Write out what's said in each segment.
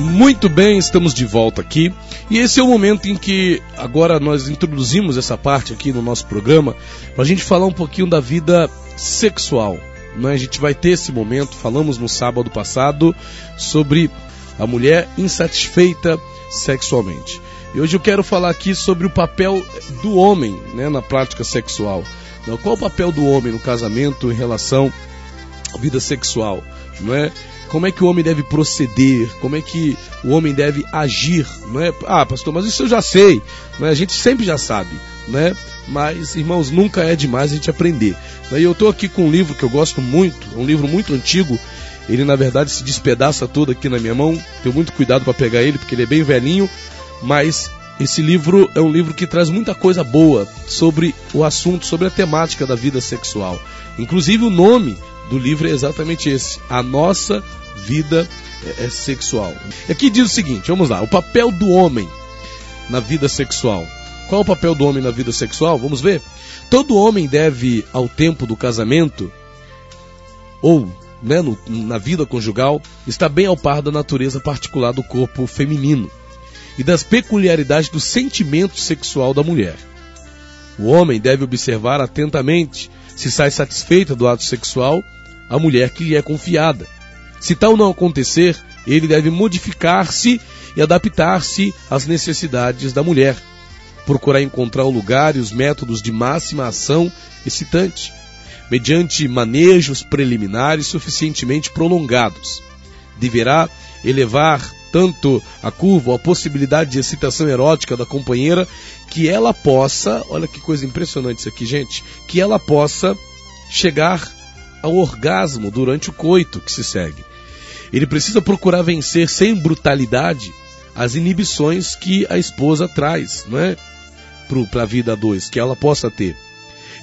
Muito bem, estamos de volta aqui. E esse é o momento em que agora nós introduzimos essa parte aqui no nosso programa para a gente falar um pouquinho da vida sexual. Né? A gente vai ter esse momento, falamos no sábado passado sobre a mulher insatisfeita sexualmente. E hoje eu quero falar aqui sobre o papel do homem né, na prática sexual. Qual o papel do homem no casamento em relação à vida sexual? Não é? Como é que o homem deve proceder, como é que o homem deve agir, não é? Ah, pastor, mas isso eu já sei, não é? A gente sempre já sabe, né? Mas, irmãos, nunca é demais a gente aprender. E eu estou aqui com um livro que eu gosto muito, um livro muito antigo. Ele, na verdade, se despedaça todo aqui na minha mão. Tenho muito cuidado para pegar ele, porque ele é bem velhinho. Mas esse livro é um livro que traz muita coisa boa sobre o assunto, sobre a temática da vida sexual. Inclusive, o nome do livro é exatamente esse: A Nossa vida é, é, sexual. Aqui diz o seguinte, vamos lá, o papel do homem na vida sexual. Qual é o papel do homem na vida sexual? Vamos ver. Todo homem deve, ao tempo do casamento, ou né, no, na vida conjugal, estar bem ao par da natureza particular do corpo feminino e das peculiaridades do sentimento sexual da mulher. O homem deve observar atentamente se sai satisfeita do ato sexual a mulher que lhe é confiada se tal não acontecer, ele deve modificar-se e adaptar-se às necessidades da mulher. Procurar encontrar o lugar e os métodos de máxima ação excitante, mediante manejos preliminares suficientemente prolongados. Deverá elevar tanto a curva, a possibilidade de excitação erótica da companheira, que ela possa, olha que coisa impressionante isso aqui, gente, que ela possa chegar ao orgasmo durante o coito que se segue. Ele precisa procurar vencer sem brutalidade as inibições que a esposa traz, não é? Para a vida a dois, que ela possa ter.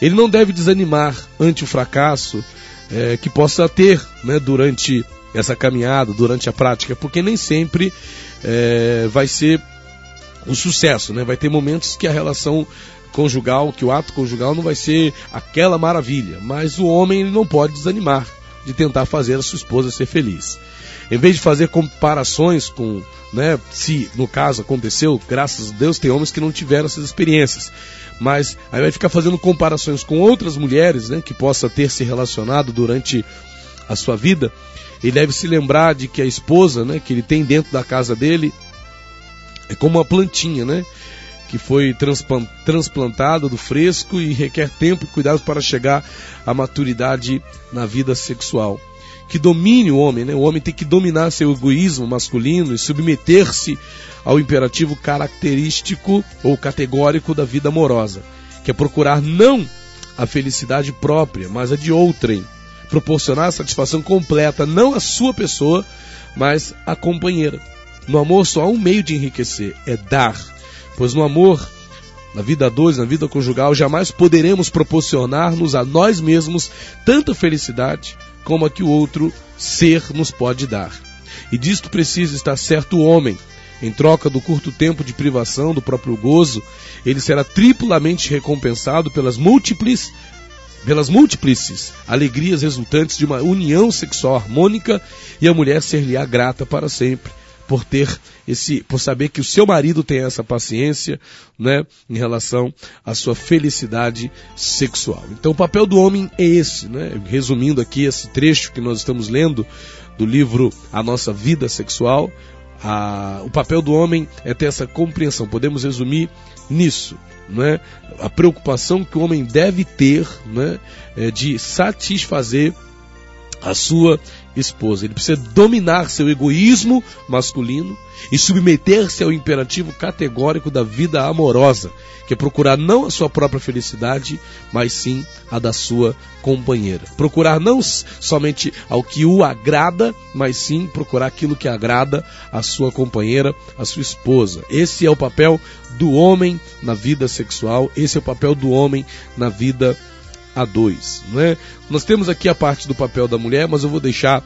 Ele não deve desanimar ante o fracasso é, que possa ter né, durante essa caminhada, durante a prática, porque nem sempre é, vai ser um sucesso, né? Vai ter momentos que a relação conjugal, que o ato conjugal não vai ser aquela maravilha, mas o homem ele não pode desanimar de tentar fazer a sua esposa ser feliz. Em vez de fazer comparações com, né, se no caso aconteceu, graças a Deus tem homens que não tiveram essas experiências. Mas aí vai ficar fazendo comparações com outras mulheres, né, que possa ter se relacionado durante a sua vida. Ele deve se lembrar de que a esposa, né, que ele tem dentro da casa dele, é como uma plantinha, né? Que foi transplantada do fresco e requer tempo e cuidado para chegar à maturidade na vida sexual que domine o homem, né? O homem tem que dominar seu egoísmo masculino e submeter-se ao imperativo característico ou categórico da vida amorosa, que é procurar não a felicidade própria, mas a de outrem, proporcionar a satisfação completa não à sua pessoa, mas à companheira. No amor só há um meio de enriquecer, é dar, pois no amor na vida a dois, na vida conjugal, jamais poderemos proporcionar-nos a nós mesmos tanta felicidade como a que o outro ser nos pode dar. E disto precisa estar certo o homem. Em troca do curto tempo de privação do próprio gozo, ele será triplamente recompensado pelas múltiplas pelas múltiples alegrias resultantes de uma união sexual harmônica e a mulher ser-lhe-á grata para sempre por ter esse, por saber que o seu marido tem essa paciência, né, em relação à sua felicidade sexual. Então o papel do homem é esse, né? Resumindo aqui esse trecho que nós estamos lendo do livro A Nossa Vida Sexual, a, o papel do homem é ter essa compreensão. Podemos resumir nisso, né? A preocupação que o homem deve ter, né, é de satisfazer a sua esposa. Ele precisa dominar seu egoísmo masculino e submeter-se ao imperativo categórico da vida amorosa, que é procurar não a sua própria felicidade, mas sim a da sua companheira. Procurar não somente ao que o agrada, mas sim procurar aquilo que agrada a sua companheira, a sua esposa. Esse é o papel do homem na vida sexual, esse é o papel do homem na vida a dois. Não é? Nós temos aqui a parte do papel da mulher, mas eu vou deixar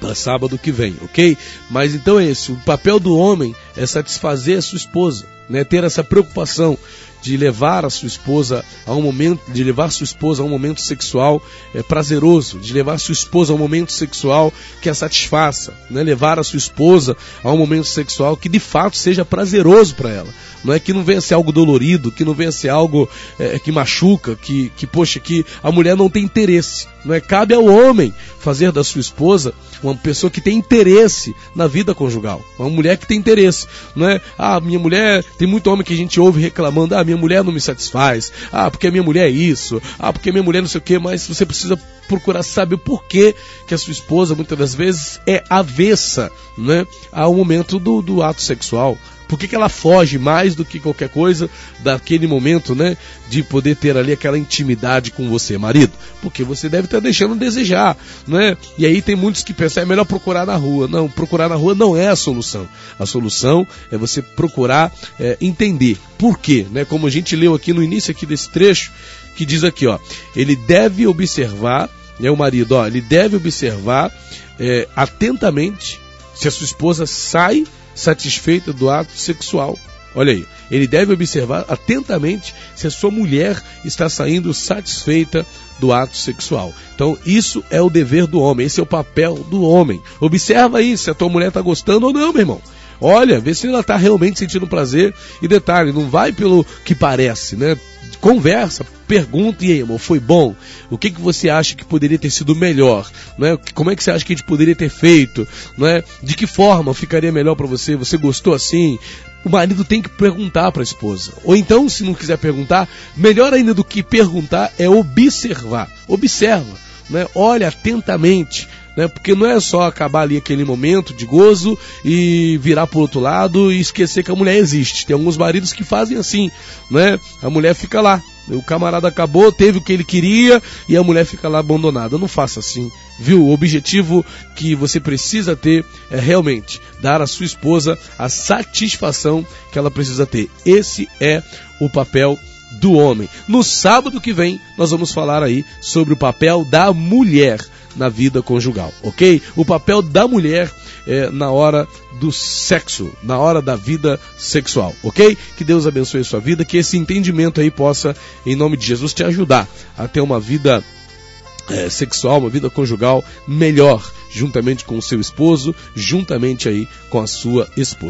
para sábado que vem, ok? Mas então é esse, o papel do homem é satisfazer a sua esposa, né? ter essa preocupação de levar a sua esposa a um momento, de levar sua esposa a um momento sexual é, prazeroso, de levar sua esposa a um momento sexual que a satisfaça, né? levar a sua esposa a um momento sexual que de fato seja prazeroso para ela. Não é que não venha ser algo dolorido, que não venha ser algo é, que machuca, que, que, poxa, que a mulher não tem interesse. Não é? Cabe ao homem fazer da sua esposa uma pessoa que tem interesse na vida conjugal. Uma mulher que tem interesse. Não é? Ah, minha mulher. Tem muito homem que a gente ouve reclamando: ah, minha mulher não me satisfaz. Ah, porque minha mulher é isso. Ah, porque minha mulher não sei o quê. Mas você precisa procurar saber o porquê que a sua esposa muitas das vezes é avessa né, ao momento do, do ato sexual. Por que, que ela foge mais do que qualquer coisa daquele momento, né? De poder ter ali aquela intimidade com você, marido? Porque você deve estar deixando desejar, né? E aí tem muitos que pensam, é melhor procurar na rua. Não, procurar na rua não é a solução. A solução é você procurar é, entender por quê, né? Como a gente leu aqui no início aqui desse trecho, que diz aqui, ó, ele deve observar, né, o marido, ó, ele deve observar é, atentamente se a sua esposa sai satisfeita do ato sexual. Olha aí, ele deve observar atentamente se a sua mulher está saindo satisfeita do ato sexual. Então, isso é o dever do homem, esse é o papel do homem. Observa aí se a tua mulher está gostando ou não, meu irmão. Olha, vê se ela está realmente sentindo prazer. E detalhe, não vai pelo que parece, né? Conversa, pergunta, e aí, amor, foi bom? O que, que você acha que poderia ter sido melhor? Não é? Como é que você acha que a gente poderia ter feito? Não é? De que forma ficaria melhor para você? Você gostou assim? O marido tem que perguntar para a esposa. Ou então, se não quiser perguntar, melhor ainda do que perguntar é observar. Observa, né? olha atentamente né? Porque não é só acabar ali aquele momento de gozo e virar para outro lado e esquecer que a mulher existe. Tem alguns maridos que fazem assim, né? A mulher fica lá. O camarada acabou, teve o que ele queria e a mulher fica lá abandonada. Não faça assim, viu? O objetivo que você precisa ter é realmente dar à sua esposa a satisfação que ela precisa ter. Esse é o papel do homem. No sábado que vem, nós vamos falar aí sobre o papel da mulher na vida conjugal, ok? O papel da mulher é, na hora do sexo, na hora da vida sexual, ok? Que Deus abençoe a sua vida, que esse entendimento aí possa, em nome de Jesus, te ajudar a ter uma vida é, sexual, uma vida conjugal melhor, juntamente com o seu esposo, juntamente aí com a sua esposa.